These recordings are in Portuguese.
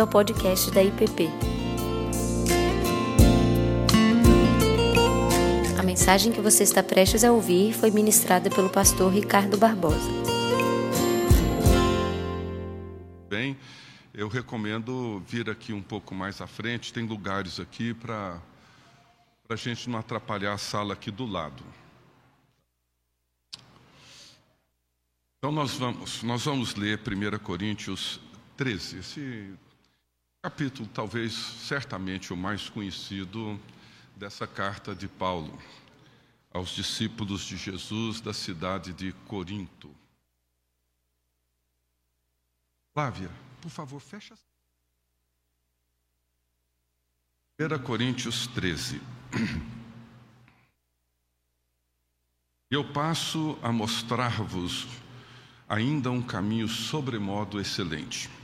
bem-vindo ao podcast da IPP. A mensagem que você está prestes a ouvir foi ministrada pelo pastor Ricardo Barbosa. Bem, eu recomendo vir aqui um pouco mais à frente, tem lugares aqui para a gente não atrapalhar a sala aqui do lado. Então nós vamos, nós vamos ler 1 Coríntios 13, esse capítulo talvez certamente o mais conhecido dessa carta de Paulo aos discípulos de Jesus da cidade de Corinto. Flávia, por favor, fecha. 1 Coríntios 13. Eu passo a mostrar-vos ainda um caminho sobremodo excelente.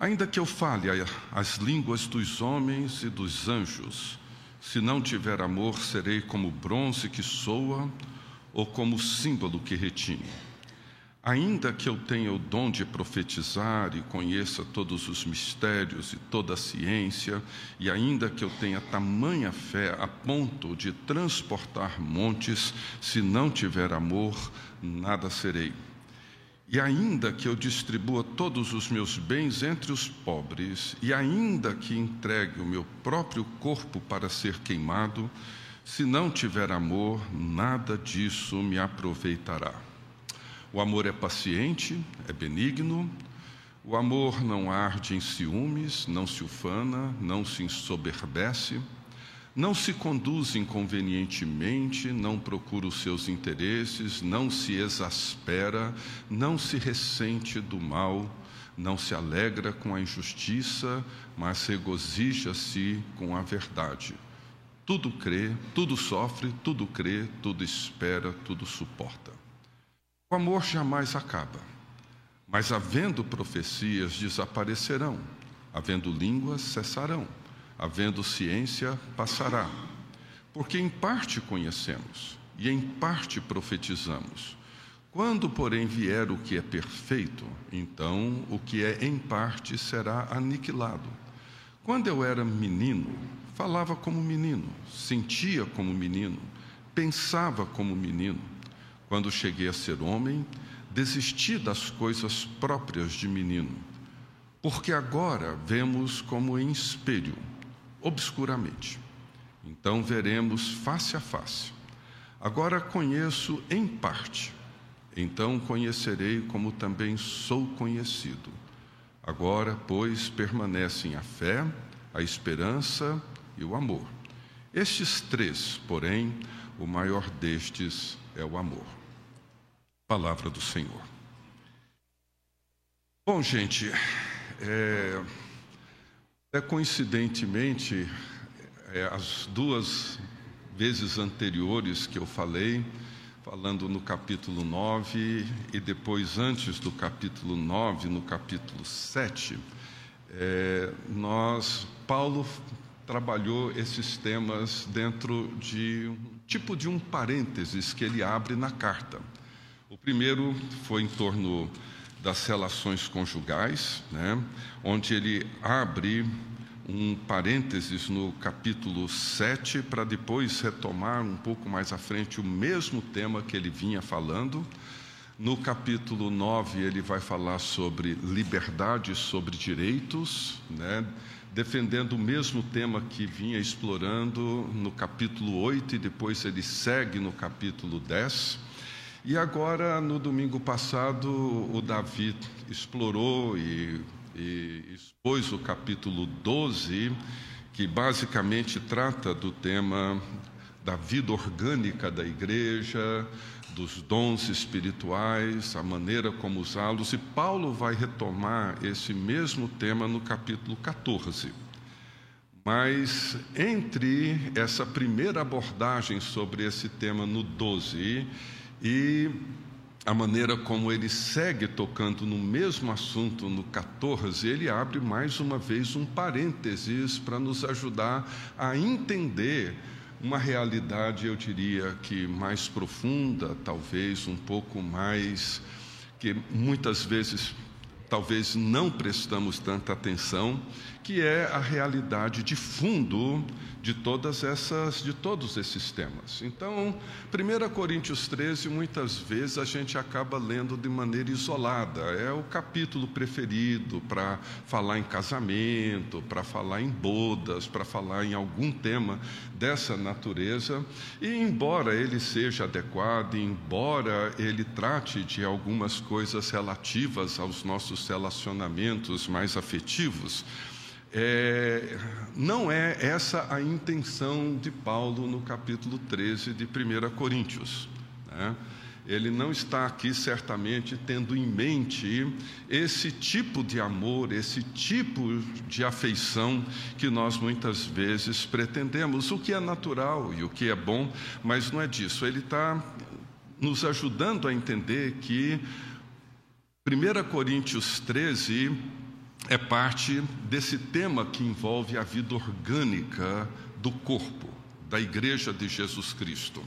Ainda que eu fale as línguas dos homens e dos anjos, se não tiver amor, serei como bronze que soa ou como símbolo que retine. Ainda que eu tenha o dom de profetizar e conheça todos os mistérios e toda a ciência, e ainda que eu tenha tamanha fé a ponto de transportar montes, se não tiver amor, nada serei. E ainda que eu distribua todos os meus bens entre os pobres, e ainda que entregue o meu próprio corpo para ser queimado, se não tiver amor, nada disso me aproveitará. O amor é paciente, é benigno. O amor não arde em ciúmes, não se ufana, não se ensoberbece, não se conduz inconvenientemente, não procura os seus interesses, não se exaspera, não se ressente do mal, não se alegra com a injustiça, mas regozija-se com a verdade. Tudo crê, tudo sofre, tudo crê, tudo espera, tudo suporta. O amor jamais acaba, mas havendo profecias desaparecerão, havendo línguas cessarão, havendo ciência passará. Porque em parte conhecemos e em parte profetizamos. Quando, porém, vier o que é perfeito, então o que é em parte será aniquilado. Quando eu era menino, falava como menino, sentia como menino, pensava como menino quando cheguei a ser homem, desisti das coisas próprias de menino, porque agora vemos como em espelho, obscuramente. Então veremos face a face. Agora conheço em parte, então conhecerei como também sou conhecido. Agora, pois, permanecem a fé, a esperança e o amor. Estes três, porém, o maior destes é o amor. Palavra do Senhor. Bom, gente, é, é coincidentemente, é, as duas vezes anteriores que eu falei, falando no capítulo 9 e depois antes do capítulo 9, no capítulo 7, é, nós, Paulo trabalhou esses temas dentro de um tipo de um parênteses que ele abre na carta. O primeiro foi em torno das relações conjugais, né, onde ele abre um parênteses no capítulo 7, para depois retomar um pouco mais à frente o mesmo tema que ele vinha falando. No capítulo 9, ele vai falar sobre liberdade, sobre direitos, né, defendendo o mesmo tema que vinha explorando no capítulo 8, e depois ele segue no capítulo 10. E agora, no domingo passado, o Davi explorou e, e expôs o capítulo 12, que basicamente trata do tema da vida orgânica da igreja, dos dons espirituais, a maneira como usá-los, e Paulo vai retomar esse mesmo tema no capítulo 14. Mas entre essa primeira abordagem sobre esse tema no 12 e a maneira como ele segue tocando no mesmo assunto no 14, ele abre mais uma vez um parênteses para nos ajudar a entender uma realidade, eu diria que mais profunda, talvez um pouco mais, que muitas vezes talvez não prestamos tanta atenção, que é a realidade de fundo de todas essas de todos esses temas. Então, 1 Coríntios 13, muitas vezes a gente acaba lendo de maneira isolada. É o capítulo preferido para falar em casamento, para falar em bodas, para falar em algum tema dessa natureza. E embora ele seja adequado, embora ele trate de algumas coisas relativas aos nossos relacionamentos mais afetivos, é, não é essa a intenção de Paulo no capítulo 13 de 1 Coríntios. Né? Ele não está aqui certamente tendo em mente esse tipo de amor, esse tipo de afeição que nós muitas vezes pretendemos, o que é natural e o que é bom, mas não é disso. Ele está nos ajudando a entender que 1 Coríntios 13 é parte desse tema que envolve a vida orgânica do corpo, da Igreja de Jesus Cristo.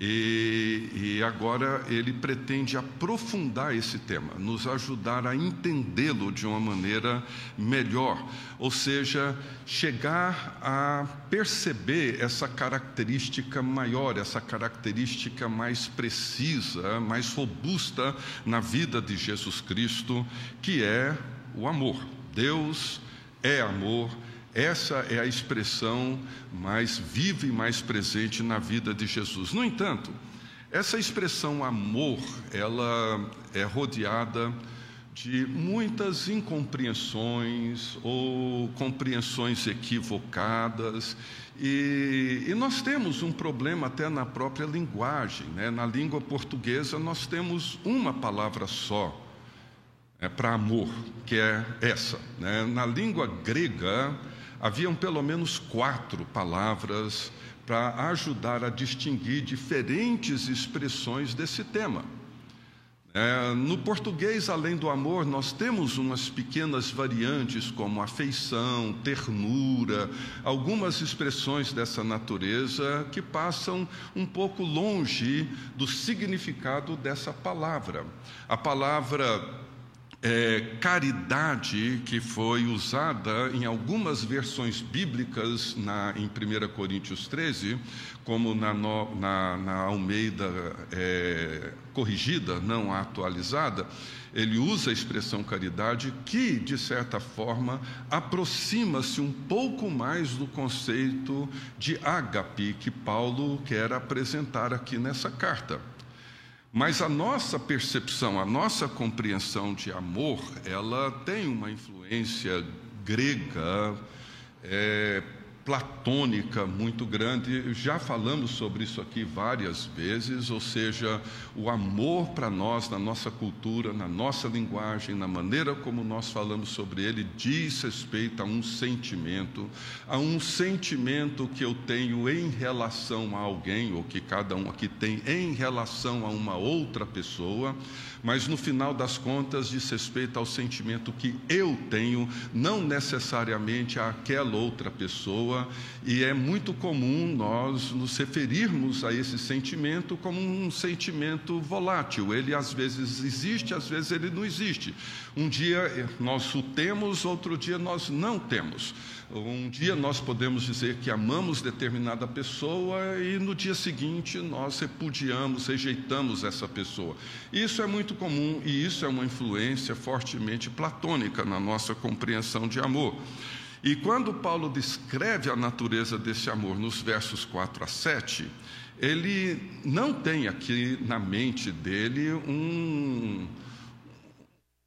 E, e, agora ele pretende aprofundar esse tema, nos ajudar a entendê-lo de uma maneira melhor, ou seja, chegar a perceber essa característica maior, essa característica mais precisa, mais robusta na vida de Jesus Cristo, que é o amor. Deus é amor. Essa é a expressão mais viva e mais presente na vida de Jesus. No entanto, essa expressão amor, ela é rodeada de muitas incompreensões ou compreensões equivocadas. E, e, nós temos um problema até na própria linguagem. Né? Na língua portuguesa, nós temos uma palavra só é, para amor, que é essa. Né? Na língua grega, haviam pelo menos quatro palavras para ajudar a distinguir diferentes expressões desse tema. É, no português, além do amor, nós temos umas pequenas variantes como afeição, ternura, algumas expressões dessa natureza que passam um pouco longe do significado dessa palavra. A palavra é, caridade que foi usada em algumas versões bíblicas na, em 1 Coríntios 13, como na, na, na Almeida é, corrigida, não atualizada, ele usa a expressão caridade que, de certa forma, aproxima-se um pouco mais do conceito de ágape que Paulo quer apresentar aqui nessa carta. Mas a nossa percepção, a nossa compreensão de amor, ela tem uma influência grega, é, platônica muito grande. Já falamos sobre isso aqui várias vezes, ou seja, o amor para nós, na nossa cultura, na nossa linguagem, na maneira como nós falamos sobre ele, diz respeito a um sentimento, a um sentimento que eu tenho em relação a alguém, ou que cada um aqui tem em relação a uma outra pessoa mas no final das contas diz respeito ao sentimento que eu tenho, não necessariamente àquela outra pessoa, e é muito comum nós nos referirmos a esse sentimento como um sentimento volátil. Ele às vezes existe, às vezes ele não existe. Um dia nós o temos, outro dia nós não temos. Um dia nós podemos dizer que amamos determinada pessoa e no dia seguinte nós repudiamos, rejeitamos essa pessoa. Isso é muito comum e isso é uma influência fortemente platônica na nossa compreensão de amor. E quando Paulo descreve a natureza desse amor nos versos 4 a 7, ele não tem aqui na mente dele um,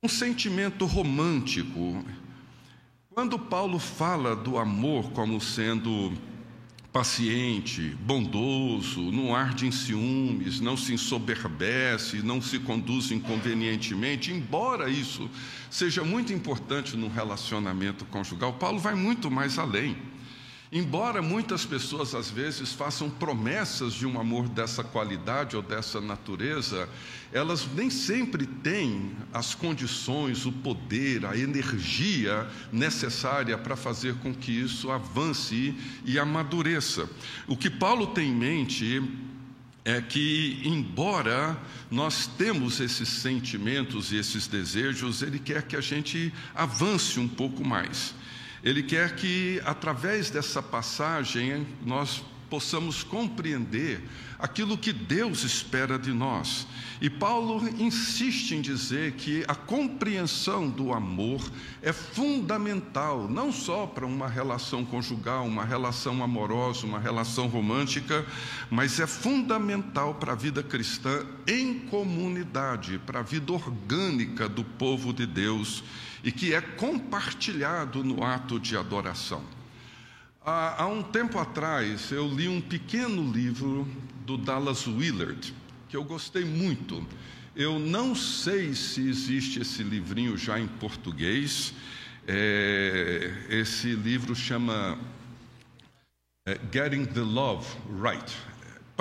um sentimento romântico quando Paulo fala do amor como sendo paciente, bondoso, não arde em ciúmes, não se ensoberbece, não se conduz inconvenientemente, embora isso seja muito importante no relacionamento conjugal, Paulo vai muito mais além. Embora muitas pessoas às vezes façam promessas de um amor dessa qualidade ou dessa natureza, elas nem sempre têm as condições, o poder, a energia necessária para fazer com que isso avance e amadureça. O que Paulo tem em mente é que, embora nós temos esses sentimentos e esses desejos, Ele quer que a gente avance um pouco mais. Ele quer que, através dessa passagem, nós possamos compreender aquilo que Deus espera de nós. E Paulo insiste em dizer que a compreensão do amor é fundamental, não só para uma relação conjugal, uma relação amorosa, uma relação romântica, mas é fundamental para a vida cristã em comunidade, para a vida orgânica do povo de Deus e que é compartilhado no ato de adoração. Há, há um tempo atrás, eu li um pequeno livro do Dallas Willard, que eu gostei muito. Eu não sei se existe esse livrinho já em português. É, esse livro chama é, Getting the Love Right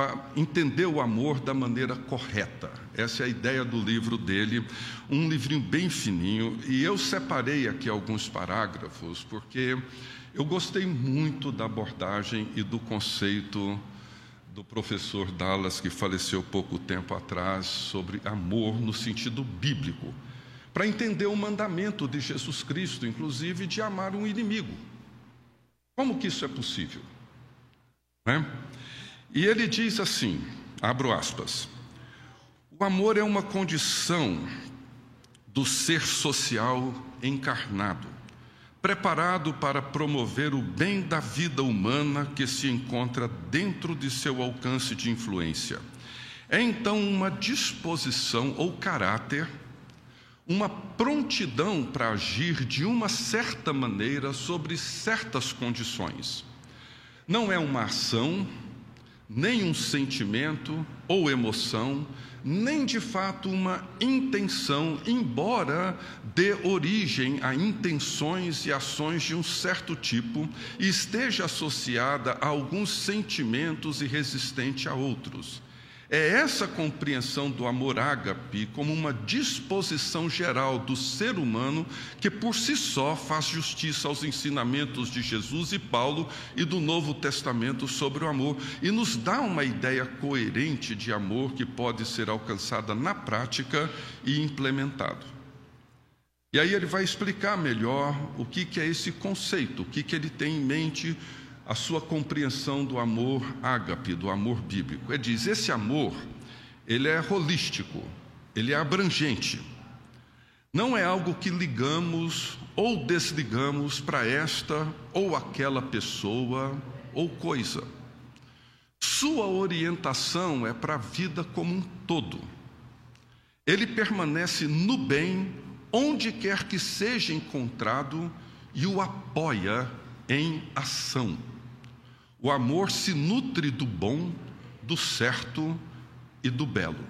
para entender o amor da maneira correta. Essa é a ideia do livro dele, um livrinho bem fininho, e eu separei aqui alguns parágrafos porque eu gostei muito da abordagem e do conceito do professor Dallas, que faleceu pouco tempo atrás, sobre amor no sentido bíblico, para entender o mandamento de Jesus Cristo, inclusive de amar um inimigo. Como que isso é possível? Né? E ele diz assim: abro aspas. O amor é uma condição do ser social encarnado, preparado para promover o bem da vida humana que se encontra dentro de seu alcance de influência. É então uma disposição ou caráter, uma prontidão para agir de uma certa maneira sobre certas condições. Não é uma ação, nem um sentimento ou emoção, nem de fato uma intenção, embora dê origem a intenções e ações de um certo tipo e esteja associada a alguns sentimentos e resistente a outros. É essa compreensão do amor ágape como uma disposição geral do ser humano que por si só faz justiça aos ensinamentos de Jesus e Paulo e do Novo Testamento sobre o amor e nos dá uma ideia coerente de amor que pode ser alcançada na prática e implementado. E aí ele vai explicar melhor o que, que é esse conceito, o que, que ele tem em mente a sua compreensão do amor ágape, do amor bíblico. Ele diz: esse amor, ele é holístico, ele é abrangente. Não é algo que ligamos ou desligamos para esta ou aquela pessoa ou coisa. Sua orientação é para a vida como um todo. Ele permanece no bem onde quer que seja encontrado e o apoia em ação. O amor se nutre do bom, do certo e do belo.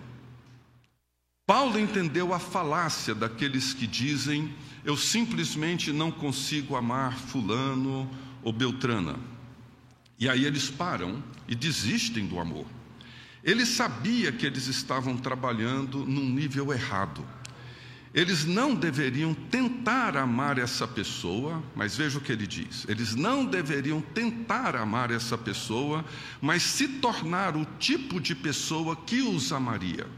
Paulo entendeu a falácia daqueles que dizem: eu simplesmente não consigo amar Fulano ou Beltrana. E aí eles param e desistem do amor. Ele sabia que eles estavam trabalhando num nível errado. Eles não deveriam tentar amar essa pessoa, mas veja o que ele diz: eles não deveriam tentar amar essa pessoa, mas se tornar o tipo de pessoa que os amaria.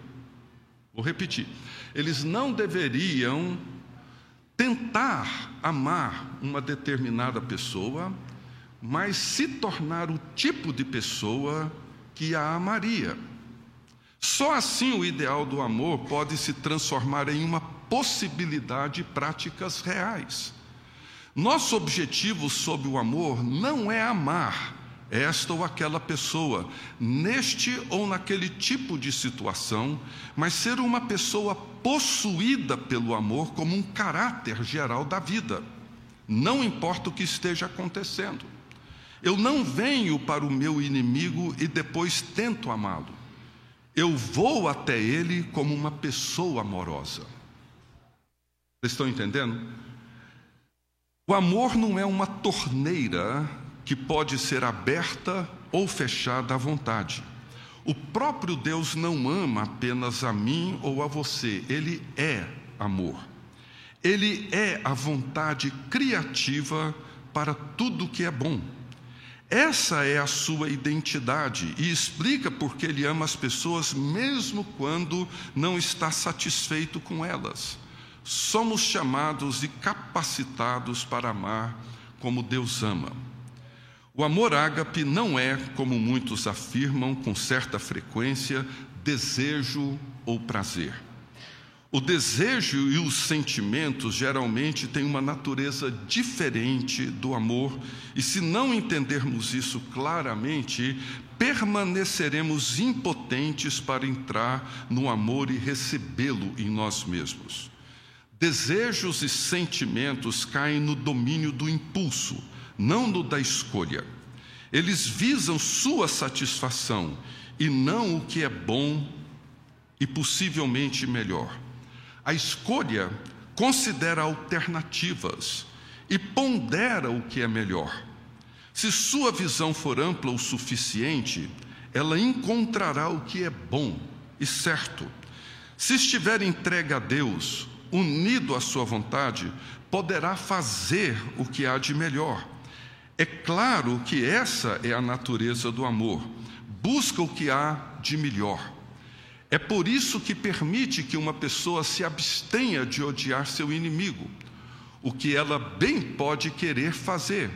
Vou repetir: eles não deveriam tentar amar uma determinada pessoa, mas se tornar o tipo de pessoa que a amaria. Só assim o ideal do amor pode se transformar em uma possibilidade de práticas reais. Nosso objetivo sob o amor não é amar esta ou aquela pessoa, neste ou naquele tipo de situação, mas ser uma pessoa possuída pelo amor como um caráter geral da vida. Não importa o que esteja acontecendo. Eu não venho para o meu inimigo e depois tento amá-lo. Eu vou até ele como uma pessoa amorosa. Vocês estão entendendo? O amor não é uma torneira que pode ser aberta ou fechada à vontade. O próprio Deus não ama apenas a mim ou a você, ele é amor. Ele é a vontade criativa para tudo que é bom. Essa é a sua identidade e explica porque ele ama as pessoas mesmo quando não está satisfeito com elas. Somos chamados e capacitados para amar como Deus ama. O amor ágape não é, como muitos afirmam com certa frequência, desejo ou prazer. O desejo e os sentimentos geralmente têm uma natureza diferente do amor, e se não entendermos isso claramente, permaneceremos impotentes para entrar no amor e recebê-lo em nós mesmos. Desejos e sentimentos caem no domínio do impulso, não no da escolha. Eles visam sua satisfação e não o que é bom e possivelmente melhor. A escolha considera alternativas e pondera o que é melhor. Se sua visão for ampla o suficiente, ela encontrará o que é bom e certo. Se estiver entregue a Deus, unido à sua vontade, poderá fazer o que há de melhor. É claro que essa é a natureza do amor. Busca o que há de melhor. É por isso que permite que uma pessoa se abstenha de odiar seu inimigo, o que ela bem pode querer fazer,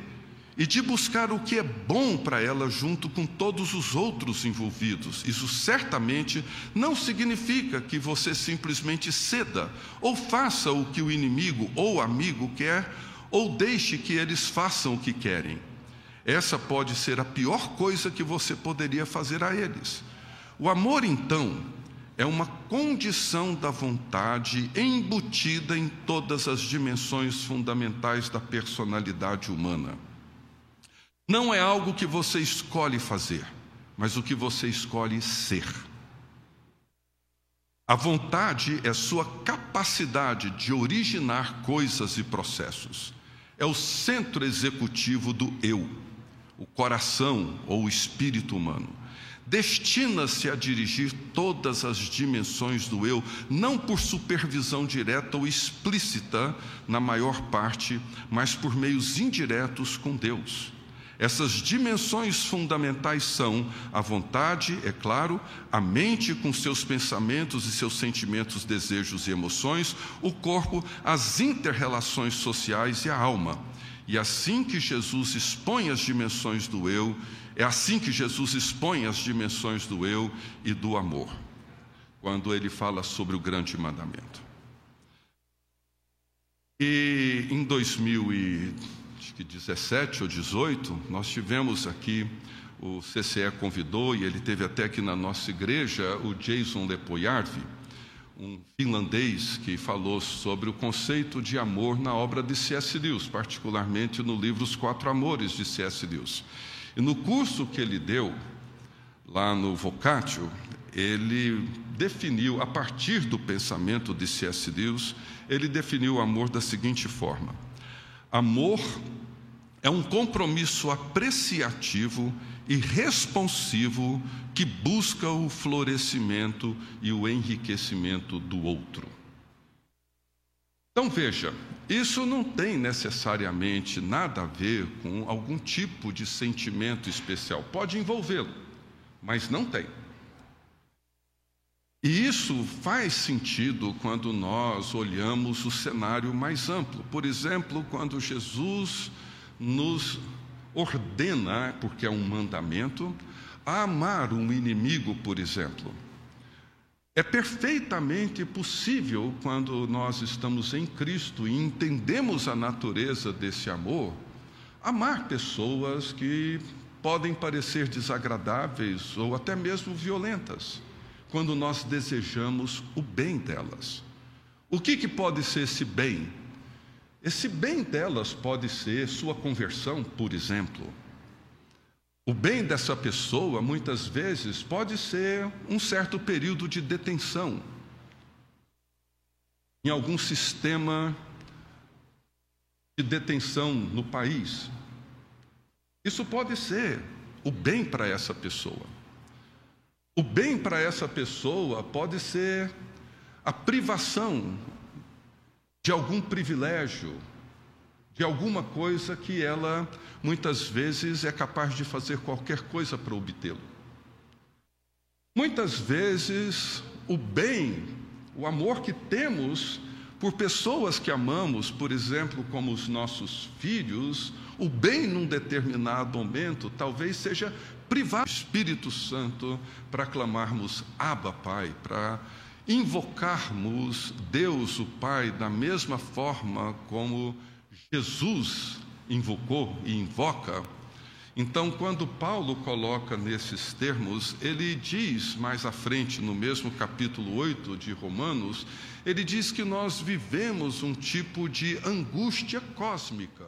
e de buscar o que é bom para ela junto com todos os outros envolvidos. Isso certamente não significa que você simplesmente ceda ou faça o que o inimigo ou amigo quer, ou deixe que eles façam o que querem. Essa pode ser a pior coisa que você poderia fazer a eles. O amor, então, é uma condição da vontade embutida em todas as dimensões fundamentais da personalidade humana. Não é algo que você escolhe fazer, mas o que você escolhe ser. A vontade é sua capacidade de originar coisas e processos. É o centro executivo do eu, o coração ou o espírito humano destina-se a dirigir todas as dimensões do eu, não por supervisão direta ou explícita, na maior parte, mas por meios indiretos com Deus. Essas dimensões fundamentais são a vontade, é claro, a mente com seus pensamentos e seus sentimentos, desejos e emoções, o corpo, as interrelações sociais e a alma. E assim que Jesus expõe as dimensões do eu, é assim que Jesus expõe as dimensões do eu e do amor, quando ele fala sobre o grande mandamento. E em 2017 ou 18, nós tivemos aqui, o CCE convidou, e ele teve até aqui na nossa igreja, o Jason Lepoyarvi, um finlandês que falou sobre o conceito de amor na obra de C.S. Lewis, particularmente no livro Os Quatro Amores de C.S. Lewis. E no curso que ele deu, lá no Vocatio, ele definiu, a partir do pensamento de C.S. Lewis, ele definiu o amor da seguinte forma: amor é um compromisso apreciativo e responsivo que busca o florescimento e o enriquecimento do outro. Então veja, isso não tem necessariamente nada a ver com algum tipo de sentimento especial. Pode envolvê-lo, mas não tem. E isso faz sentido quando nós olhamos o cenário mais amplo. Por exemplo, quando Jesus nos ordena, porque é um mandamento, a amar um inimigo, por exemplo. É perfeitamente possível, quando nós estamos em Cristo e entendemos a natureza desse amor, amar pessoas que podem parecer desagradáveis ou até mesmo violentas, quando nós desejamos o bem delas. O que, que pode ser esse bem? Esse bem delas pode ser sua conversão, por exemplo. O bem dessa pessoa, muitas vezes, pode ser um certo período de detenção em algum sistema de detenção no país. Isso pode ser o bem para essa pessoa. O bem para essa pessoa pode ser a privação de algum privilégio, de alguma coisa que ela muitas vezes é capaz de fazer qualquer coisa para obtê-lo. Muitas vezes o bem, o amor que temos por pessoas que amamos, por exemplo, como os nossos filhos, o bem num determinado momento talvez seja privar o Espírito Santo para clamarmos Abba Pai, para invocarmos Deus, o Pai, da mesma forma como Jesus invocou e invoca. Então, quando Paulo coloca nesses termos, ele diz mais à frente, no mesmo capítulo 8 de Romanos, ele diz que nós vivemos um tipo de angústia cósmica.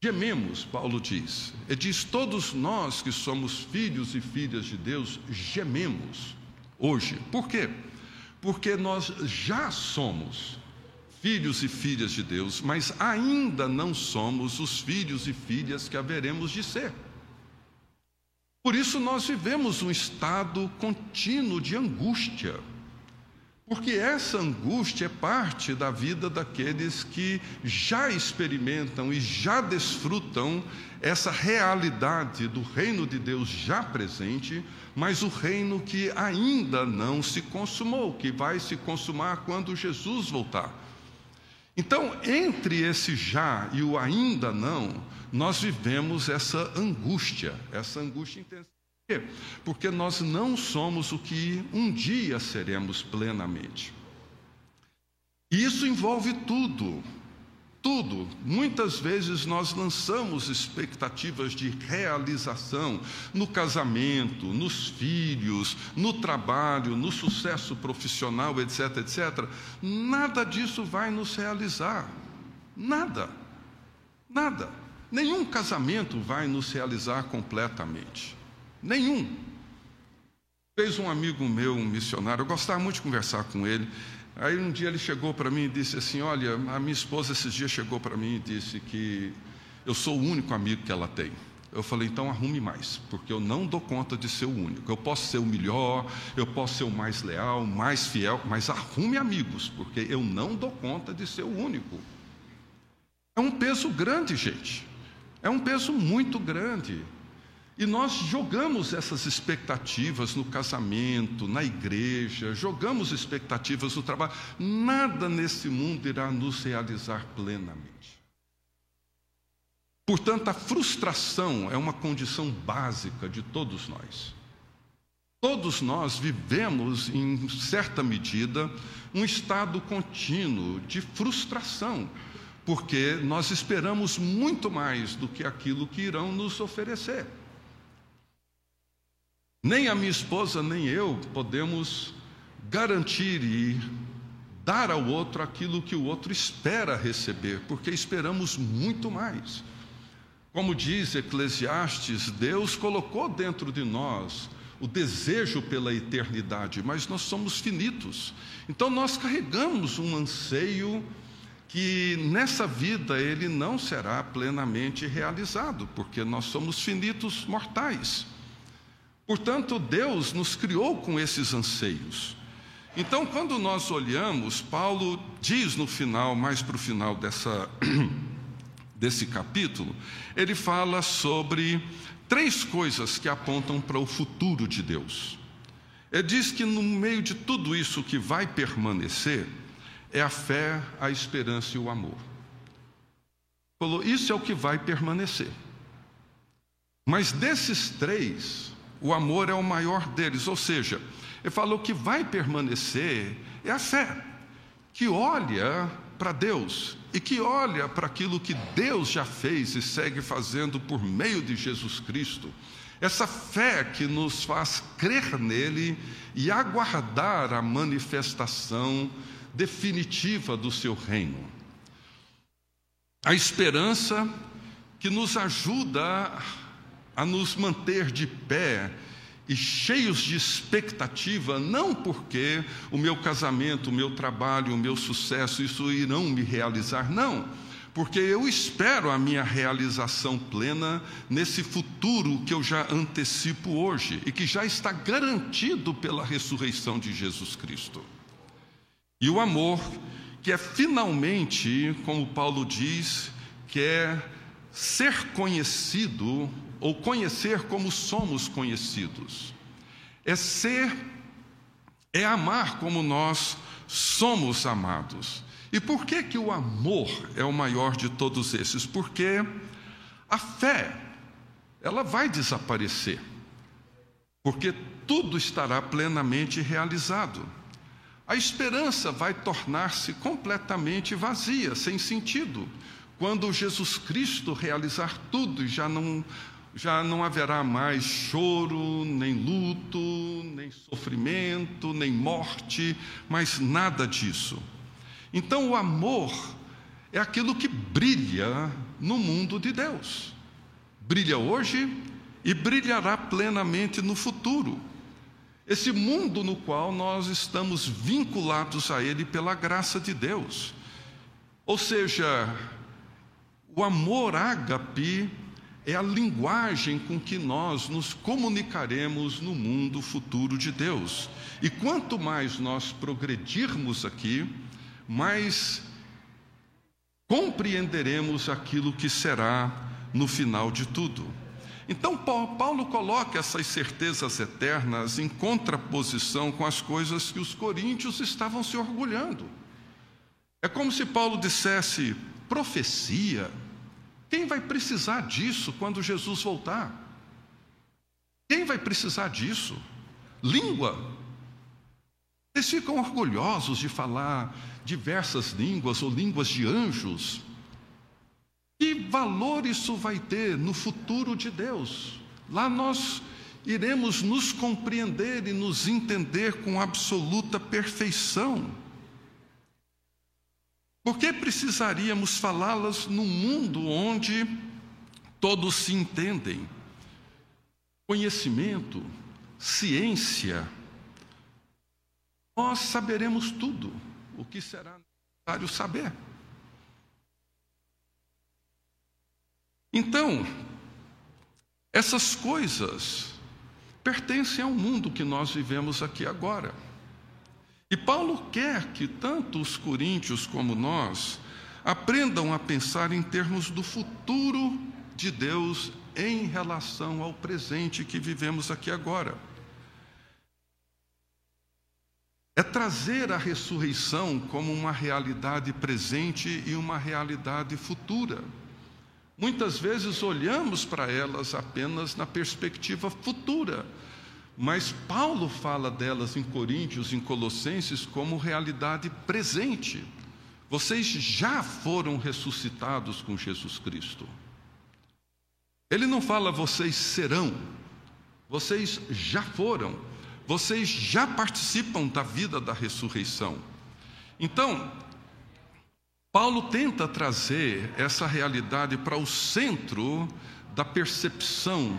Gememos, Paulo diz. Ele diz: todos nós que somos filhos e filhas de Deus, gememos hoje. Por quê? Porque nós já somos filhos e filhas de Deus, mas ainda não somos os filhos e filhas que haveremos de ser. Por isso nós vivemos um estado contínuo de angústia. Porque essa angústia é parte da vida daqueles que já experimentam e já desfrutam essa realidade do reino de Deus já presente, mas o reino que ainda não se consumou, que vai se consumar quando Jesus voltar. Então, entre esse já e o ainda não, nós vivemos essa angústia, essa angústia intensa? Porque nós não somos o que um dia seremos plenamente. E isso envolve tudo, tudo. Muitas vezes nós lançamos expectativas de realização no casamento, nos filhos, no trabalho, no sucesso profissional, etc, etc. Nada disso vai nos realizar. Nada. Nada. Nenhum casamento vai nos realizar completamente. Nenhum. Fez um amigo meu, um missionário, eu gostava muito de conversar com ele. Aí um dia ele chegou para mim e disse assim: Olha, a minha esposa esses dias chegou para mim e disse que eu sou o único amigo que ela tem. Eu falei, então arrume mais, porque eu não dou conta de ser o único. Eu posso ser o melhor, eu posso ser o mais leal, mais fiel, mas arrume amigos, porque eu não dou conta de ser o único. É um peso grande, gente. É um peso muito grande. E nós jogamos essas expectativas no casamento, na igreja, jogamos expectativas no trabalho. Nada nesse mundo irá nos realizar plenamente. Portanto, a frustração é uma condição básica de todos nós. Todos nós vivemos, em certa medida, um estado contínuo de frustração, porque nós esperamos muito mais do que aquilo que irão nos oferecer. Nem a minha esposa, nem eu podemos garantir e dar ao outro aquilo que o outro espera receber, porque esperamos muito mais. Como diz Eclesiastes, Deus colocou dentro de nós o desejo pela eternidade, mas nós somos finitos. Então nós carregamos um anseio que nessa vida ele não será plenamente realizado, porque nós somos finitos mortais. Portanto, Deus nos criou com esses anseios. Então, quando nós olhamos, Paulo diz no final, mais para o final dessa, desse capítulo, ele fala sobre três coisas que apontam para o futuro de Deus. Ele diz que no meio de tudo isso que vai permanecer, é a fé, a esperança e o amor. Falou, isso é o que vai permanecer. Mas desses três, o amor é o maior deles, ou seja, ele falou que vai permanecer é a fé, que olha para Deus e que olha para aquilo que Deus já fez e segue fazendo por meio de Jesus Cristo. Essa fé que nos faz crer nele e aguardar a manifestação definitiva do seu reino. A esperança que nos ajuda a nos manter de pé e cheios de expectativa, não porque o meu casamento, o meu trabalho, o meu sucesso, isso irão me realizar, não, porque eu espero a minha realização plena nesse futuro que eu já antecipo hoje e que já está garantido pela ressurreição de Jesus Cristo. E o amor que é finalmente, como Paulo diz, que é ser conhecido ou conhecer como somos conhecidos. É ser, é amar como nós somos amados. E por que que o amor é o maior de todos esses? Porque a fé, ela vai desaparecer. Porque tudo estará plenamente realizado. A esperança vai tornar-se completamente vazia, sem sentido, quando Jesus Cristo realizar tudo e já não já não haverá mais choro, nem luto, nem sofrimento, nem morte, mas nada disso. Então, o amor é aquilo que brilha no mundo de Deus. Brilha hoje e brilhará plenamente no futuro. Esse mundo no qual nós estamos vinculados a Ele pela graça de Deus. Ou seja, o amor ágape é a linguagem com que nós nos comunicaremos no mundo futuro de Deus. E quanto mais nós progredirmos aqui, mais compreenderemos aquilo que será no final de tudo. Então, Paulo coloca essas certezas eternas em contraposição com as coisas que os coríntios estavam se orgulhando. É como se Paulo dissesse: profecia, quem vai precisar disso quando Jesus voltar? Quem vai precisar disso? Língua. Eles ficam orgulhosos de falar diversas línguas ou línguas de anjos. Que valor isso vai ter no futuro de Deus? Lá nós iremos nos compreender e nos entender com absoluta perfeição. Por que precisaríamos falá-las num mundo onde todos se entendem? Conhecimento, ciência, nós saberemos tudo o que será necessário saber. Então, essas coisas pertencem ao mundo que nós vivemos aqui agora. E Paulo quer que tanto os coríntios como nós aprendam a pensar em termos do futuro de Deus em relação ao presente que vivemos aqui agora. É trazer a ressurreição como uma realidade presente e uma realidade futura. Muitas vezes olhamos para elas apenas na perspectiva futura, mas Paulo fala delas em Coríntios, em Colossenses, como realidade presente. Vocês já foram ressuscitados com Jesus Cristo. Ele não fala vocês serão, vocês já foram, vocês já participam da vida da ressurreição. Então, Paulo tenta trazer essa realidade para o centro da percepção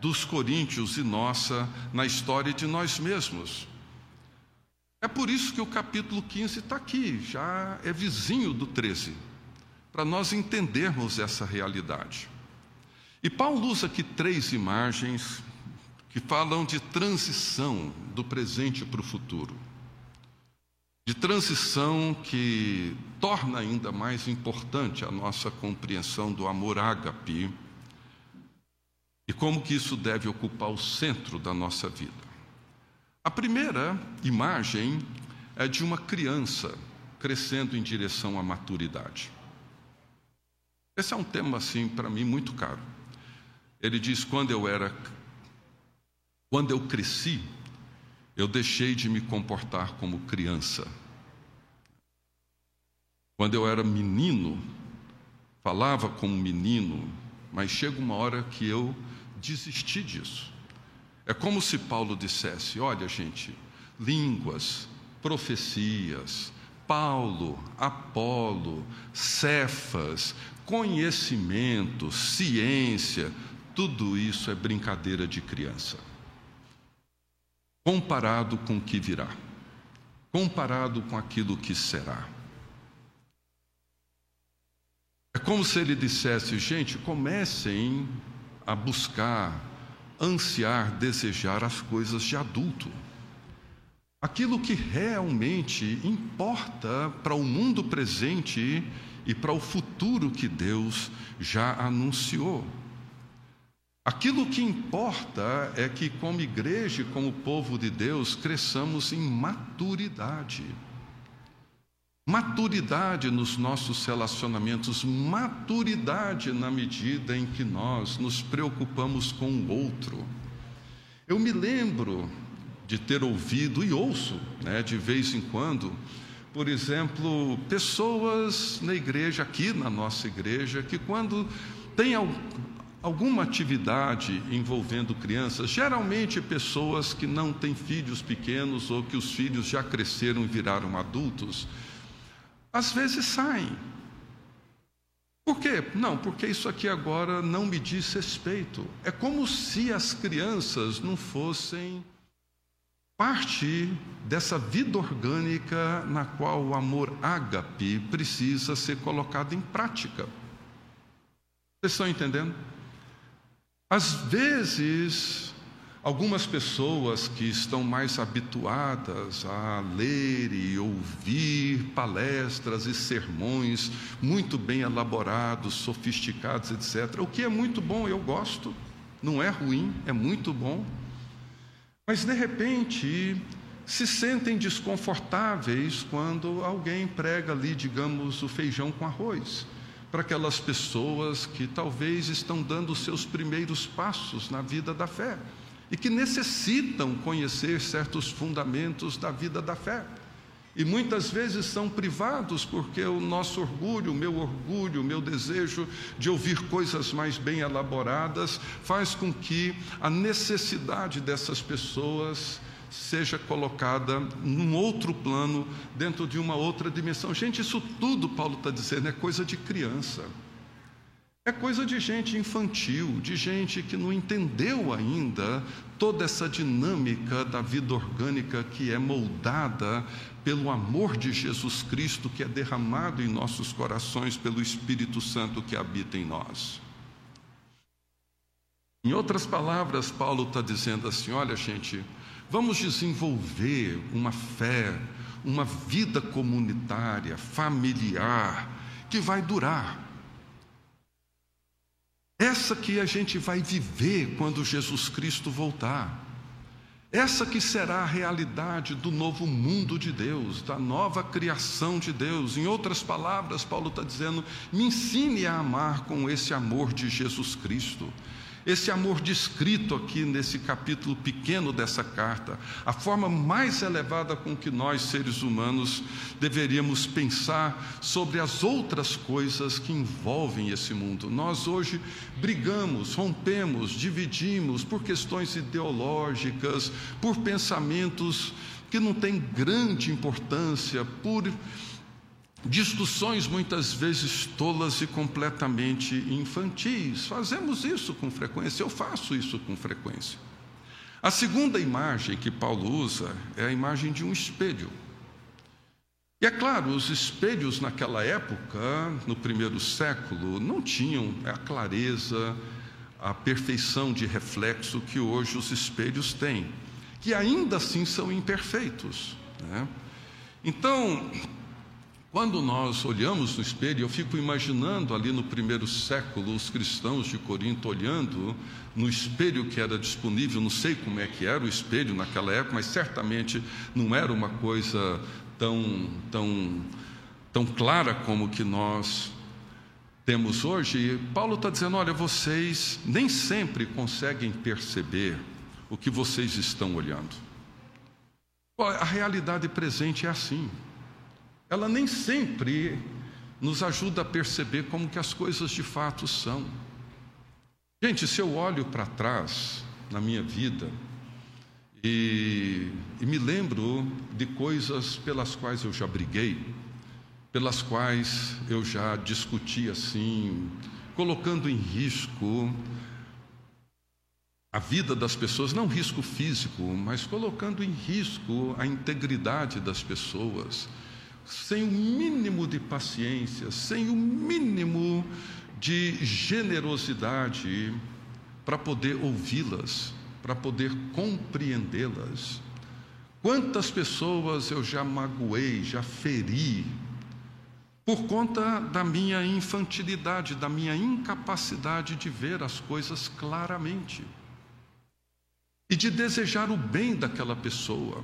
dos coríntios e nossa na história de nós mesmos. É por isso que o capítulo 15 está aqui, já é vizinho do 13, para nós entendermos essa realidade. E Paulo usa aqui três imagens que falam de transição do presente para o futuro. De transição que torna ainda mais importante a nossa compreensão do amor ágape e como que isso deve ocupar o centro da nossa vida. A primeira imagem é de uma criança crescendo em direção à maturidade. Esse é um tema assim para mim muito caro. Ele diz quando eu era quando eu cresci, eu deixei de me comportar como criança. Quando eu era menino, falava como menino, mas chega uma hora que eu desistir disso. É como se Paulo dissesse: olha, gente, línguas, profecias, Paulo, Apolo, Cefas, conhecimento, ciência, tudo isso é brincadeira de criança. Comparado com o que virá, comparado com aquilo que será. É como se ele dissesse, gente, comecem a buscar, ansiar, desejar as coisas de adulto. aquilo que realmente importa para o mundo presente e para o futuro que Deus já anunciou. Aquilo que importa é que, como igreja e como povo de Deus, cresçamos em maturidade. Maturidade nos nossos relacionamentos, maturidade na medida em que nós nos preocupamos com o outro. Eu me lembro de ter ouvido e ouço, né, de vez em quando, por exemplo, pessoas na igreja, aqui na nossa igreja, que quando tem alguma atividade envolvendo crianças, geralmente pessoas que não têm filhos pequenos ou que os filhos já cresceram e viraram adultos, às vezes saem. Por quê? Não, porque isso aqui agora não me diz respeito. É como se as crianças não fossem parte dessa vida orgânica na qual o amor ágape precisa ser colocado em prática. Vocês estão entendendo? Às vezes, algumas pessoas que estão mais habituadas a ler e ouvir palestras e sermões muito bem elaborados, sofisticados, etc., o que é muito bom, eu gosto, não é ruim, é muito bom. Mas de repente se sentem desconfortáveis quando alguém prega ali, digamos, o feijão com arroz para aquelas pessoas que talvez estão dando os seus primeiros passos na vida da fé e que necessitam conhecer certos fundamentos da vida da fé. E muitas vezes são privados porque o nosso orgulho, o meu orgulho, o meu desejo de ouvir coisas mais bem elaboradas faz com que a necessidade dessas pessoas seja colocada num outro plano, dentro de uma outra dimensão. Gente, isso tudo, Paulo está dizendo, é coisa de criança. É coisa de gente infantil, de gente que não entendeu ainda toda essa dinâmica da vida orgânica que é moldada pelo amor de Jesus Cristo que é derramado em nossos corações pelo Espírito Santo que habita em nós. Em outras palavras, Paulo está dizendo assim: olha, gente, Vamos desenvolver uma fé, uma vida comunitária, familiar, que vai durar. Essa que a gente vai viver quando Jesus Cristo voltar. Essa que será a realidade do novo mundo de Deus, da nova criação de Deus. Em outras palavras, Paulo está dizendo: me ensine a amar com esse amor de Jesus Cristo. Esse amor descrito aqui nesse capítulo pequeno dessa carta, a forma mais elevada com que nós, seres humanos, deveríamos pensar sobre as outras coisas que envolvem esse mundo. Nós hoje brigamos, rompemos, dividimos por questões ideológicas, por pensamentos que não têm grande importância, por discussões muitas vezes tolas e completamente infantis. Fazemos isso com frequência, eu faço isso com frequência. A segunda imagem que Paulo usa é a imagem de um espelho. E é claro, os espelhos naquela época, no primeiro século, não tinham a clareza, a perfeição de reflexo que hoje os espelhos têm, que ainda assim são imperfeitos. Né? Então, quando nós olhamos no espelho, eu fico imaginando ali no primeiro século os cristãos de Corinto olhando no espelho que era disponível, não sei como é que era o espelho naquela época, mas certamente não era uma coisa tão tão tão clara como que nós temos hoje. E Paulo está dizendo: olha, vocês nem sempre conseguem perceber o que vocês estão olhando. A realidade presente é assim ela nem sempre nos ajuda a perceber como que as coisas de fato são. Gente, se eu olho para trás na minha vida e, e, me lembro de coisas pelas quais eu já briguei, pelas quais eu já discuti assim, colocando em risco a vida das pessoas, não risco físico, mas colocando em risco a integridade das pessoas sem o mínimo de paciência, sem o mínimo de generosidade para poder ouvi-las, para poder compreendê-las. Quantas pessoas eu já magoei, já feri, por conta da minha infantilidade, da minha incapacidade de ver as coisas claramente e de desejar o bem daquela pessoa.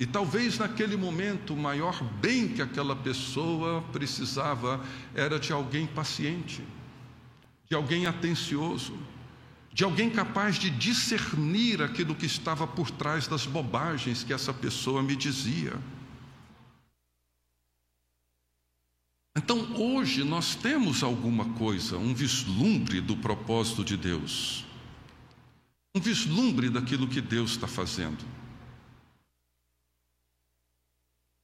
E talvez naquele momento o maior bem que aquela pessoa precisava era de alguém paciente, de alguém atencioso, de alguém capaz de discernir aquilo que estava por trás das bobagens que essa pessoa me dizia. Então, hoje nós temos alguma coisa, um vislumbre do propósito de Deus, um vislumbre daquilo que Deus está fazendo.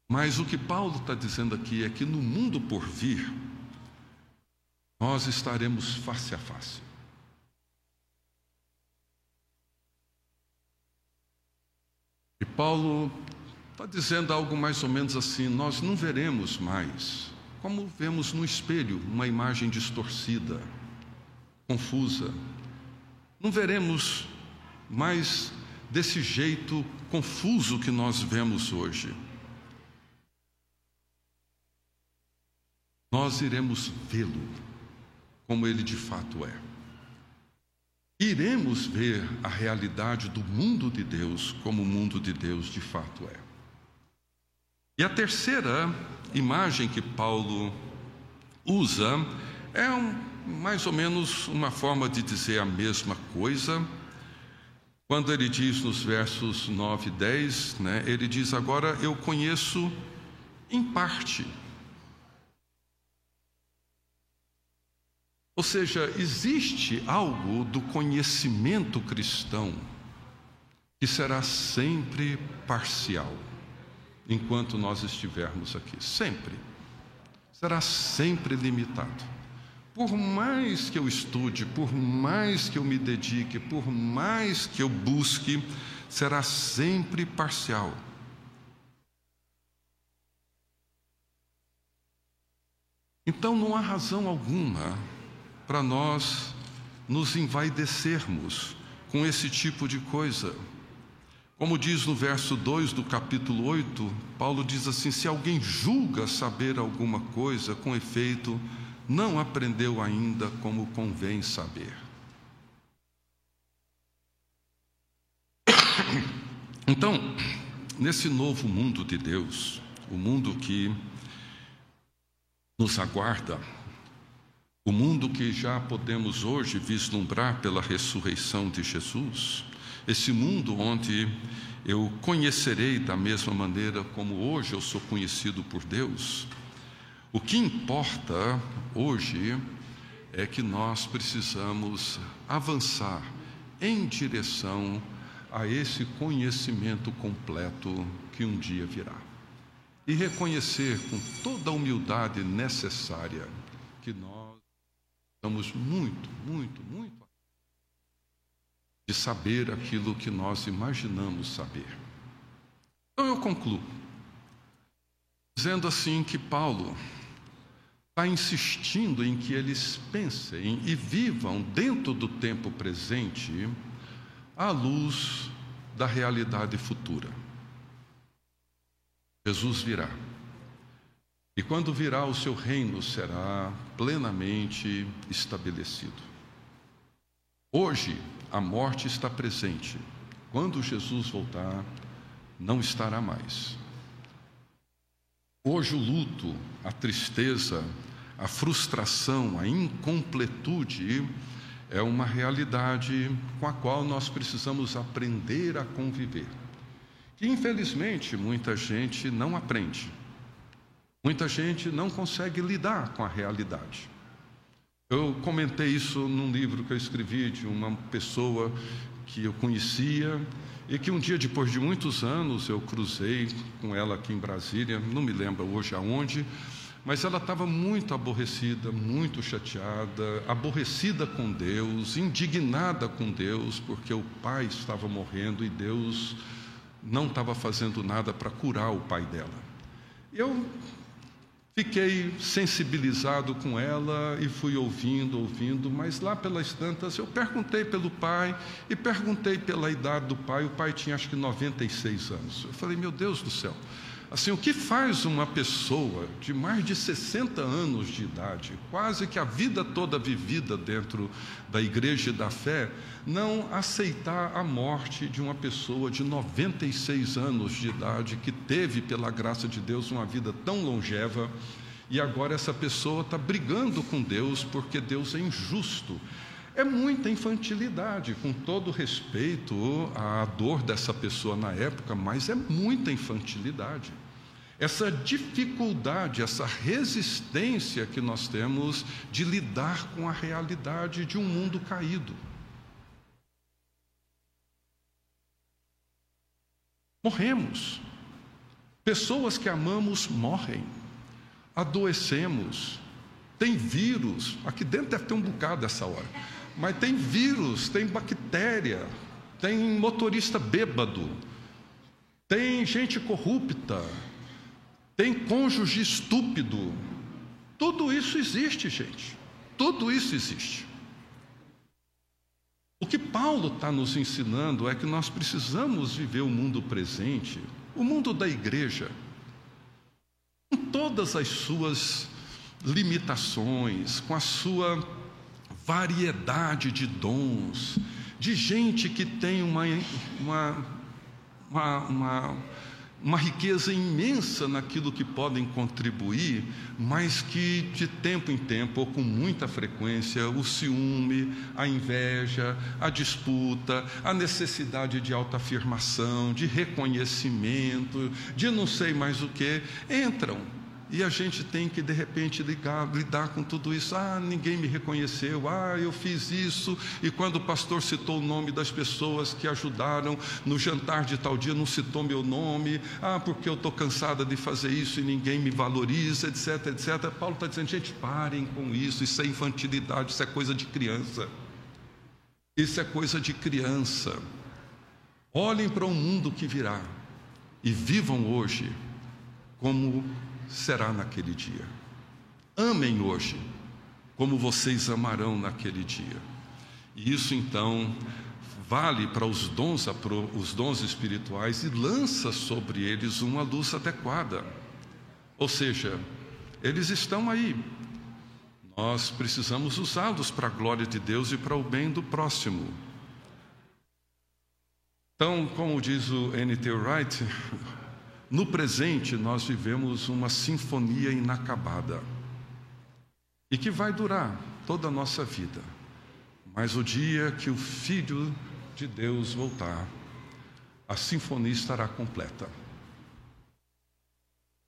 Mas o que Paulo está dizendo aqui é que no mundo por vir, nós estaremos face a face. E Paulo está dizendo algo mais ou menos assim: nós não veremos mais como vemos no espelho uma imagem distorcida, confusa. Não veremos mais desse jeito confuso que nós vemos hoje. Nós iremos vê-lo como ele de fato é. Iremos ver a realidade do mundo de Deus como o mundo de Deus de fato é. E a terceira imagem que Paulo usa é um, mais ou menos uma forma de dizer a mesma coisa. Quando ele diz nos versos 9 e 10, né, ele diz: Agora eu conheço em parte. Ou seja, existe algo do conhecimento cristão que será sempre parcial enquanto nós estivermos aqui. Sempre. Será sempre limitado. Por mais que eu estude, por mais que eu me dedique, por mais que eu busque, será sempre parcial. Então não há razão alguma para nós nos envaidecermos com esse tipo de coisa. Como diz no verso 2 do capítulo 8, Paulo diz assim: Se alguém julga saber alguma coisa, com efeito, não aprendeu ainda como convém saber. Então, nesse novo mundo de Deus, o mundo que nos aguarda, o mundo que já podemos hoje vislumbrar pela ressurreição de Jesus, esse mundo onde eu conhecerei da mesma maneira como hoje eu sou conhecido por Deus. O que importa hoje é que nós precisamos avançar em direção a esse conhecimento completo que um dia virá. E reconhecer com toda a humildade necessária que nós estamos muito, muito, muito de saber aquilo que nós imaginamos saber. Então eu concluo, dizendo assim que Paulo está insistindo em que eles pensem e vivam dentro do tempo presente à luz da realidade futura. Jesus virá. E quando virá, o seu reino será plenamente estabelecido. Hoje, a morte está presente. Quando Jesus voltar, não estará mais. Hoje o luto, a tristeza, a frustração, a incompletude é uma realidade com a qual nós precisamos aprender a conviver. Que infelizmente muita gente não aprende. Muita gente não consegue lidar com a realidade. Eu comentei isso num livro que eu escrevi de uma pessoa que eu conhecia e que um dia, depois de muitos anos, eu cruzei com ela aqui em Brasília, não me lembro hoje aonde, mas ela estava muito aborrecida, muito chateada, aborrecida com Deus, indignada com Deus, porque o pai estava morrendo e Deus não estava fazendo nada para curar o pai dela. Eu Fiquei sensibilizado com ela e fui ouvindo, ouvindo, mas lá pelas tantas eu perguntei pelo pai e perguntei pela idade do pai. O pai tinha acho que 96 anos. Eu falei, meu Deus do céu, assim, o que faz uma pessoa de mais de 60 anos de idade, quase que a vida toda vivida dentro da igreja e da fé, não aceitar a morte de uma pessoa de 96 anos de idade que teve, pela graça de Deus, uma vida tão longeva e agora essa pessoa está brigando com Deus porque Deus é injusto. É muita infantilidade, com todo respeito à dor dessa pessoa na época, mas é muita infantilidade. Essa dificuldade, essa resistência que nós temos de lidar com a realidade de um mundo caído. Morremos. Pessoas que amamos morrem. Adoecemos. Tem vírus. Aqui dentro deve ter um bocado dessa hora. Mas tem vírus, tem bactéria, tem motorista bêbado, tem gente corrupta, tem cônjuge estúpido. Tudo isso existe, gente. Tudo isso existe. O que Paulo está nos ensinando é que nós precisamos viver o mundo presente, o mundo da igreja, com todas as suas limitações, com a sua variedade de dons, de gente que tem uma, uma, uma, uma uma riqueza imensa naquilo que podem contribuir, mas que de tempo em tempo, ou com muita frequência, o ciúme, a inveja, a disputa, a necessidade de autoafirmação, de reconhecimento, de não sei mais o que, entram e a gente tem que, de repente, ligar, lidar com tudo isso. Ah, ninguém me reconheceu. Ah, eu fiz isso. E quando o pastor citou o nome das pessoas que ajudaram no jantar de tal dia, não citou meu nome. Ah, porque eu estou cansada de fazer isso e ninguém me valoriza, etc, etc. Paulo está dizendo, gente, parem com isso. Isso é infantilidade, isso é coisa de criança. Isso é coisa de criança. Olhem para o mundo que virá e vivam hoje como será naquele dia. Amem hoje, como vocês amarão naquele dia. E isso então vale para os dons, os dons espirituais e lança sobre eles uma luz adequada. Ou seja, eles estão aí. Nós precisamos usá-los para a glória de Deus e para o bem do próximo. Então, como diz o N.T. Wright, no presente, nós vivemos uma sinfonia inacabada e que vai durar toda a nossa vida. Mas o dia que o Filho de Deus voltar, a sinfonia estará completa.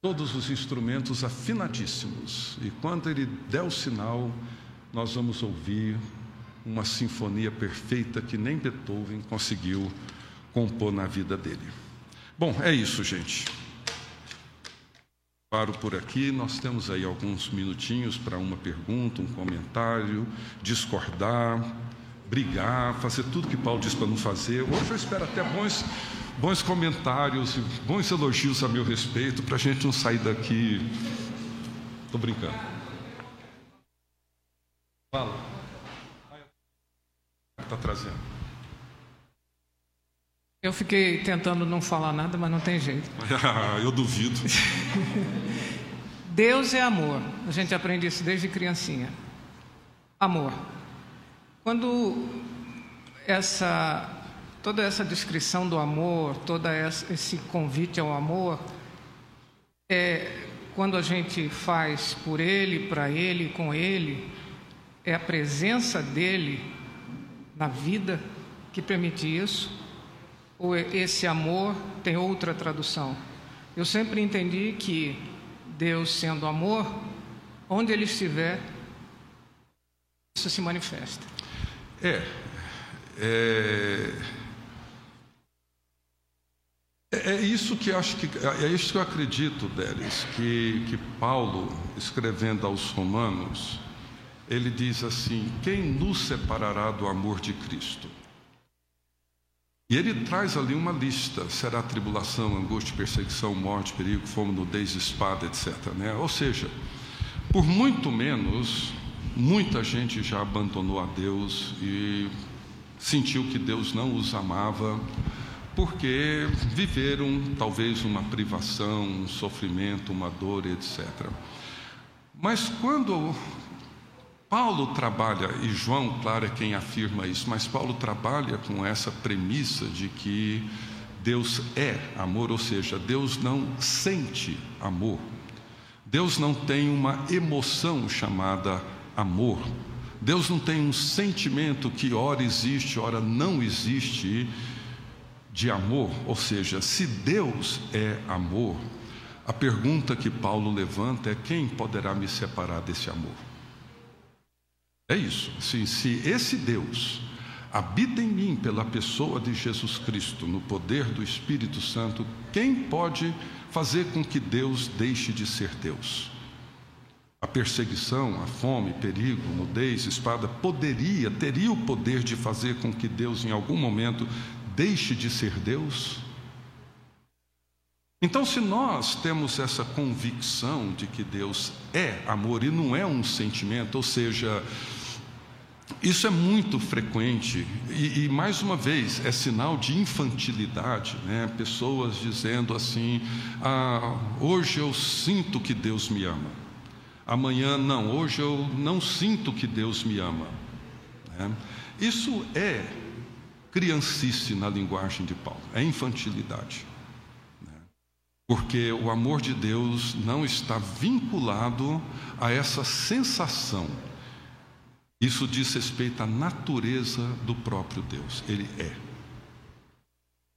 Todos os instrumentos afinadíssimos, e quando ele der o sinal, nós vamos ouvir uma sinfonia perfeita que nem Beethoven conseguiu compor na vida dele. Bom, é isso, gente. Paro por aqui. Nós temos aí alguns minutinhos para uma pergunta, um comentário, discordar, brigar, fazer tudo que Paulo diz para não fazer. Hoje eu espero até bons, bons comentários, bons elogios a meu respeito, para a gente não sair daqui. Estou brincando. Fala. Está trazendo. Eu fiquei tentando não falar nada, mas não tem jeito. Eu duvido. Deus é amor. A gente aprende isso desde criancinha. Amor. Quando essa toda essa descrição do amor, todo esse convite ao amor, é quando a gente faz por ele, para ele, com ele, é a presença dele na vida que permite isso ou esse amor tem outra tradução? Eu sempre entendi que Deus, sendo amor, onde Ele estiver, isso se manifesta. É, é, é, é isso que acho que é isso que eu acredito, Delis, que que Paulo escrevendo aos Romanos, ele diz assim: quem nos separará do amor de Cristo? E ele traz ali uma lista: será tribulação, angústia, perseguição, morte, perigo, fome, nudez, espada, etc. Né? Ou seja, por muito menos, muita gente já abandonou a Deus e sentiu que Deus não os amava, porque viveram talvez uma privação, um sofrimento, uma dor, etc. Mas quando Paulo trabalha, e João, claro, é quem afirma isso, mas Paulo trabalha com essa premissa de que Deus é amor, ou seja, Deus não sente amor. Deus não tem uma emoção chamada amor. Deus não tem um sentimento que ora existe, ora não existe de amor. Ou seja, se Deus é amor, a pergunta que Paulo levanta é: quem poderá me separar desse amor? É isso. Se, se esse Deus habita em mim pela pessoa de Jesus Cristo, no poder do Espírito Santo, quem pode fazer com que Deus deixe de ser Deus? A perseguição, a fome, perigo, nudez, espada poderia, teria o poder de fazer com que Deus em algum momento deixe de ser Deus? Então, se nós temos essa convicção de que Deus é amor e não é um sentimento, ou seja, isso é muito frequente e, e, mais uma vez, é sinal de infantilidade, né? Pessoas dizendo assim: ah, hoje eu sinto que Deus me ama, amanhã não, hoje eu não sinto que Deus me ama. Né? Isso é criancice na linguagem de Paulo, é infantilidade. Né? Porque o amor de Deus não está vinculado a essa sensação isso diz respeito à natureza do próprio Deus, Ele é.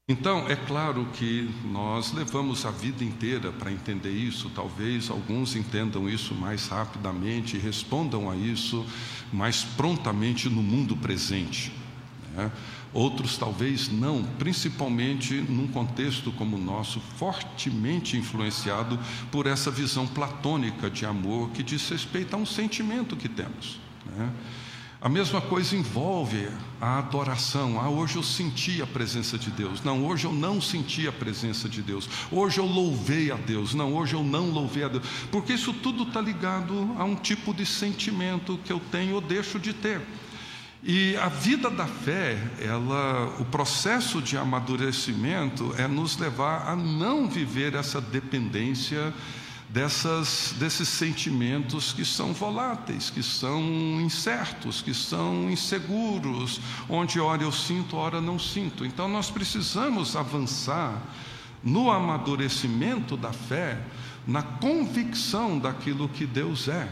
Então, é claro que nós levamos a vida inteira para entender isso, talvez alguns entendam isso mais rapidamente e respondam a isso mais prontamente no mundo presente. Né? Outros talvez não, principalmente num contexto como o nosso, fortemente influenciado por essa visão platônica de amor que diz respeito a um sentimento que temos. Né? A mesma coisa envolve a adoração. Ah, hoje eu senti a presença de Deus. Não, hoje eu não senti a presença de Deus. Hoje eu louvei a Deus. Não, hoje eu não louvei a Deus. Porque isso tudo está ligado a um tipo de sentimento que eu tenho ou deixo de ter. E a vida da fé, ela, o processo de amadurecimento é nos levar a não viver essa dependência dessas, desses sentimentos que são voláteis, que são incertos, que são inseguros, onde ora eu sinto, ora não sinto. Então nós precisamos avançar no amadurecimento da fé, na convicção daquilo que Deus é.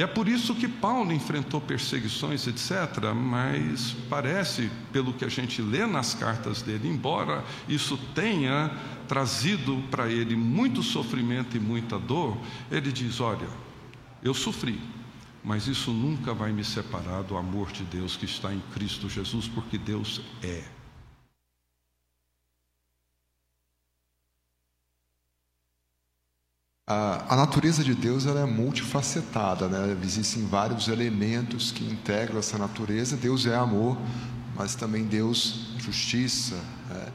É por isso que Paulo enfrentou perseguições, etc., mas parece, pelo que a gente lê nas cartas dele, embora isso tenha trazido para ele muito sofrimento e muita dor, ele diz: Olha, eu sofri, mas isso nunca vai me separar do amor de Deus que está em Cristo Jesus, porque Deus é. A, a natureza de Deus ela é multifacetada, né? existem vários elementos que integram essa natureza. Deus é amor, mas também Deus é justiça. Né?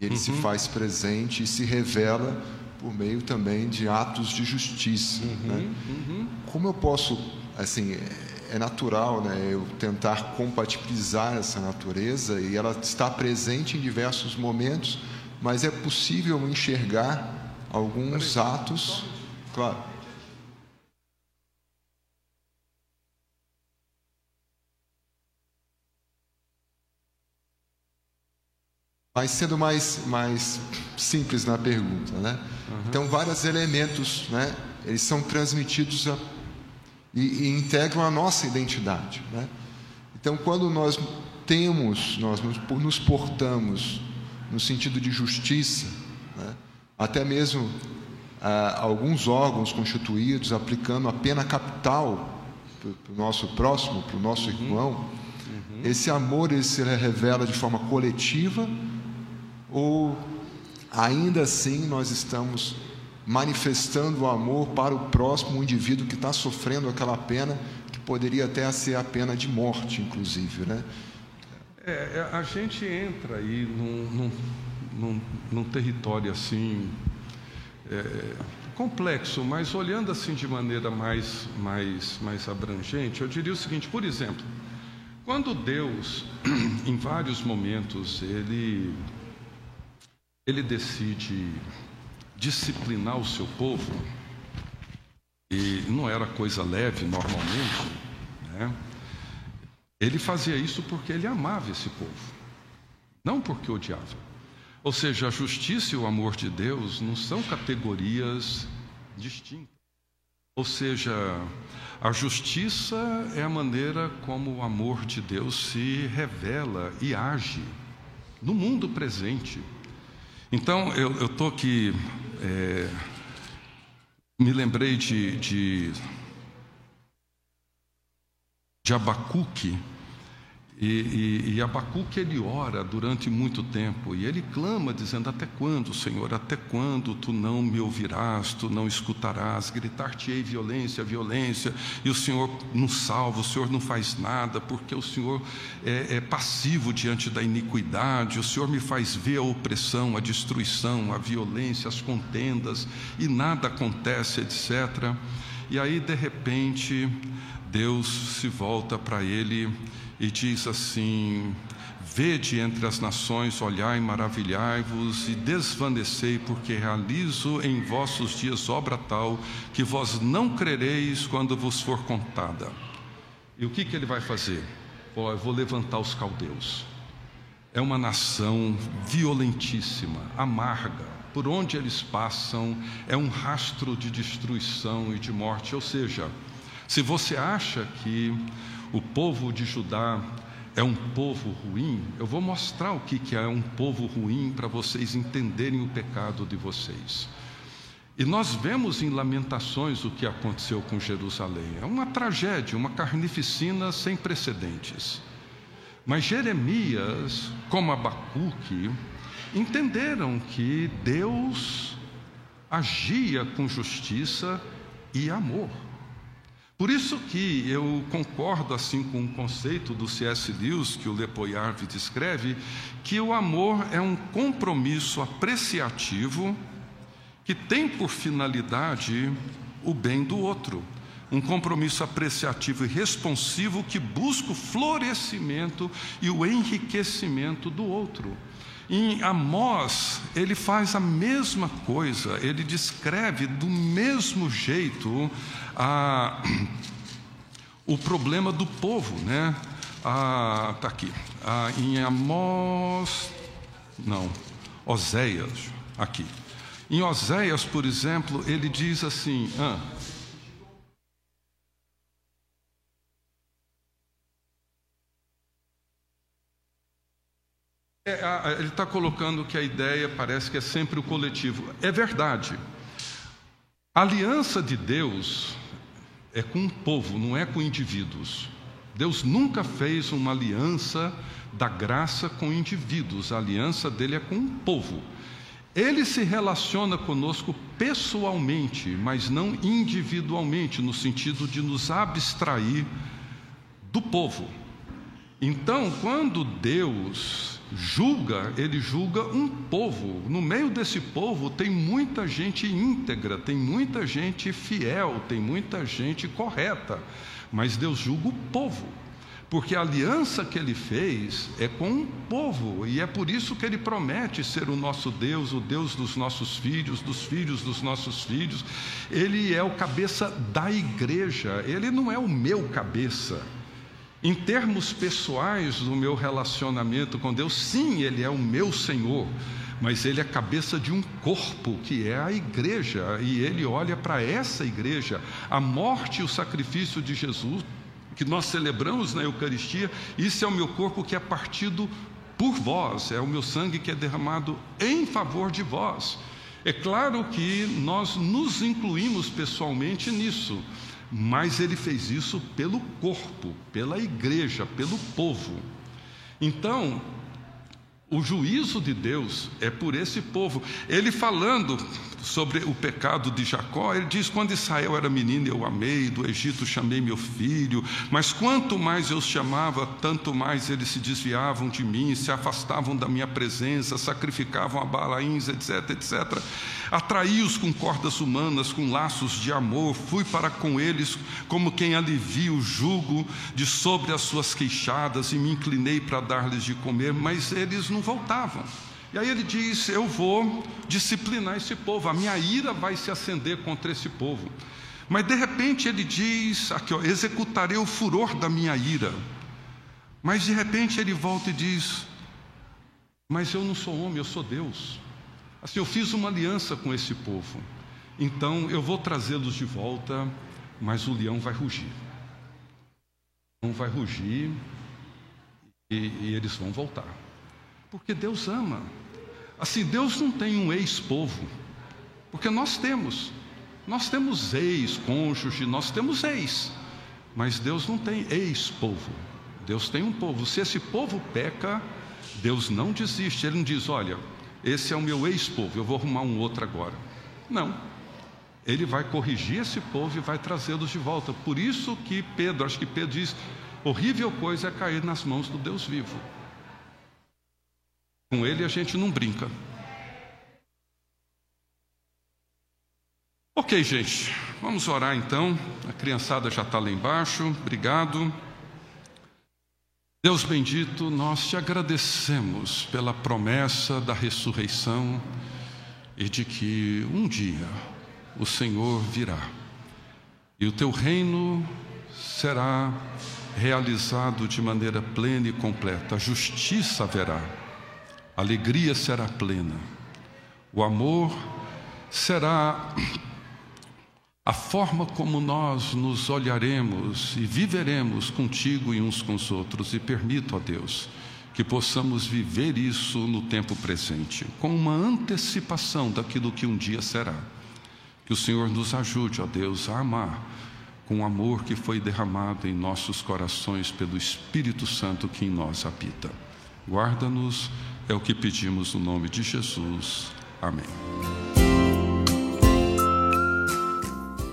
Ele uhum. se faz presente e se revela por meio também de atos de justiça. Uhum. Né? Uhum. Como eu posso, assim, é natural, né, eu tentar compatibilizar essa natureza e ela está presente em diversos momentos, mas é possível enxergar alguns atos, claro. Mas sendo mais, mais simples na pergunta, né? Uhum. Então, vários elementos, né? Eles são transmitidos a, e, e, integram a nossa identidade, né? Então, quando nós temos, nós nos portamos no sentido de justiça, né? Até mesmo ah, alguns órgãos constituídos aplicando a pena capital para o nosso próximo, para o nosso uhum. irmão. Uhum. Esse amor ele se revela de forma coletiva ou ainda assim nós estamos manifestando o amor para o próximo indivíduo que está sofrendo aquela pena que poderia até ser a pena de morte, inclusive, né? É, é, a gente entra aí num, num, num, num território assim é, complexo, mas olhando assim de maneira mais, mais, mais abrangente, eu diria o seguinte: por exemplo, quando Deus, em vários momentos, ele ele decide disciplinar o seu povo, e não era coisa leve normalmente, né? ele fazia isso porque ele amava esse povo, não porque odiava. Ou seja, a justiça e o amor de Deus não são categorias distintas. Ou seja, a justiça é a maneira como o amor de Deus se revela e age no mundo presente. Então, eu estou aqui, é, me lembrei de, de, de Abacuque, e, e, e Abacuque ele ora durante muito tempo e ele clama dizendo: Até quando, Senhor? Até quando tu não me ouvirás, tu não escutarás? Gritar-te-ei violência, violência, e o Senhor não salva, o Senhor não faz nada, porque o Senhor é, é passivo diante da iniquidade, o Senhor me faz ver a opressão, a destruição, a violência, as contendas, e nada acontece, etc. E aí, de repente, Deus se volta para ele e diz assim: Vede entre as nações, olhai, maravilhai-vos e desvanecei, porque realizo em vossos dias obra tal que vós não crereis quando vos for contada. E o que, que ele vai fazer? Oh, eu vou levantar os caldeus. É uma nação violentíssima, amarga. Por onde eles passam é um rastro de destruição e de morte. Ou seja, se você acha que o povo de Judá é um povo ruim, eu vou mostrar o que é um povo ruim para vocês entenderem o pecado de vocês. E nós vemos em Lamentações o que aconteceu com Jerusalém. É uma tragédia, uma carnificina sem precedentes. Mas Jeremias, como Abacuque, entenderam que Deus agia com justiça e amor. Por isso que eu concordo assim com o conceito do C.S. Lewis que o Lepoyarve descreve, que o amor é um compromisso apreciativo que tem por finalidade o bem do outro. Um compromisso apreciativo e responsivo que busca o florescimento e o enriquecimento do outro. Em Amós, ele faz a mesma coisa, ele descreve do mesmo jeito a, o problema do povo, né? Está aqui, ah, em Amós, não, Oséias, aqui. Em Oséias, por exemplo, ele diz assim: ah, É, ele está colocando que a ideia parece que é sempre o coletivo. É verdade. A aliança de Deus é com o povo, não é com indivíduos. Deus nunca fez uma aliança da graça com indivíduos, a aliança dele é com o povo. Ele se relaciona conosco pessoalmente, mas não individualmente, no sentido de nos abstrair do povo. Então, quando Deus julga, ele julga um povo. No meio desse povo tem muita gente íntegra, tem muita gente fiel, tem muita gente correta. Mas Deus julga o povo. Porque a aliança que ele fez é com um povo, e é por isso que ele promete ser o nosso Deus, o Deus dos nossos filhos, dos filhos dos nossos filhos. Ele é o cabeça da igreja, ele não é o meu cabeça. Em termos pessoais do meu relacionamento com Deus, sim, Ele é o meu Senhor, mas Ele é cabeça de um corpo que é a igreja, e Ele olha para essa igreja, a morte e o sacrifício de Jesus, que nós celebramos na Eucaristia, isso é o meu corpo que é partido por vós, é o meu sangue que é derramado em favor de vós. É claro que nós nos incluímos pessoalmente nisso mas ele fez isso pelo corpo, pela igreja, pelo povo. Então, o juízo de Deus é por esse povo. Ele falando sobre o pecado de Jacó, ele diz: Quando Israel era menino, eu amei, do Egito chamei meu filho, mas quanto mais eu os chamava, tanto mais eles se desviavam de mim, se afastavam da minha presença, sacrificavam a balaíns, etc, etc. Atraí-os com cordas humanas, com laços de amor, fui para com eles como quem alivia o jugo de sobre as suas queixadas e me inclinei para dar-lhes de comer, mas eles não voltavam. E aí ele diz: Eu vou disciplinar esse povo, a minha ira vai se acender contra esse povo. Mas de repente ele diz: aqui, ó, executarei o furor da minha ira. Mas de repente ele volta e diz: Mas eu não sou homem, eu sou Deus. Assim, eu fiz uma aliança com esse povo. Então eu vou trazê-los de volta, mas o leão vai rugir. O leão vai rugir e, e eles vão voltar. Porque Deus ama. Assim, Deus não tem um ex-povo, porque nós temos. Nós temos ex-cônjuge, nós temos ex, mas Deus não tem ex-povo. Deus tem um povo. Se esse povo peca, Deus não desiste. Ele não diz: olha, esse é o meu ex-povo, eu vou arrumar um outro agora. Não. Ele vai corrigir esse povo e vai trazê-los de volta. Por isso que Pedro, acho que Pedro diz: horrível coisa é cair nas mãos do Deus vivo. Com ele a gente não brinca. Ok, gente, vamos orar então. A criançada já está lá embaixo. Obrigado. Deus bendito, nós te agradecemos pela promessa da ressurreição e de que um dia o Senhor virá e o teu reino será realizado de maneira plena e completa, a justiça haverá alegria será plena, o amor será a forma como nós nos olharemos e viveremos contigo e uns com os outros, e permito a Deus que possamos viver isso no tempo presente, com uma antecipação daquilo que um dia será. Que o Senhor nos ajude, ó Deus, a amar com o amor que foi derramado em nossos corações pelo Espírito Santo que em nós habita. Guarda-nos é o que pedimos no nome de Jesus. Amém.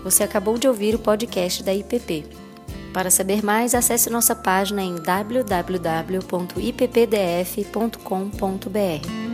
Você acabou de ouvir o podcast da IPP. Para saber mais, acesse nossa página em www.ippdf.com.br.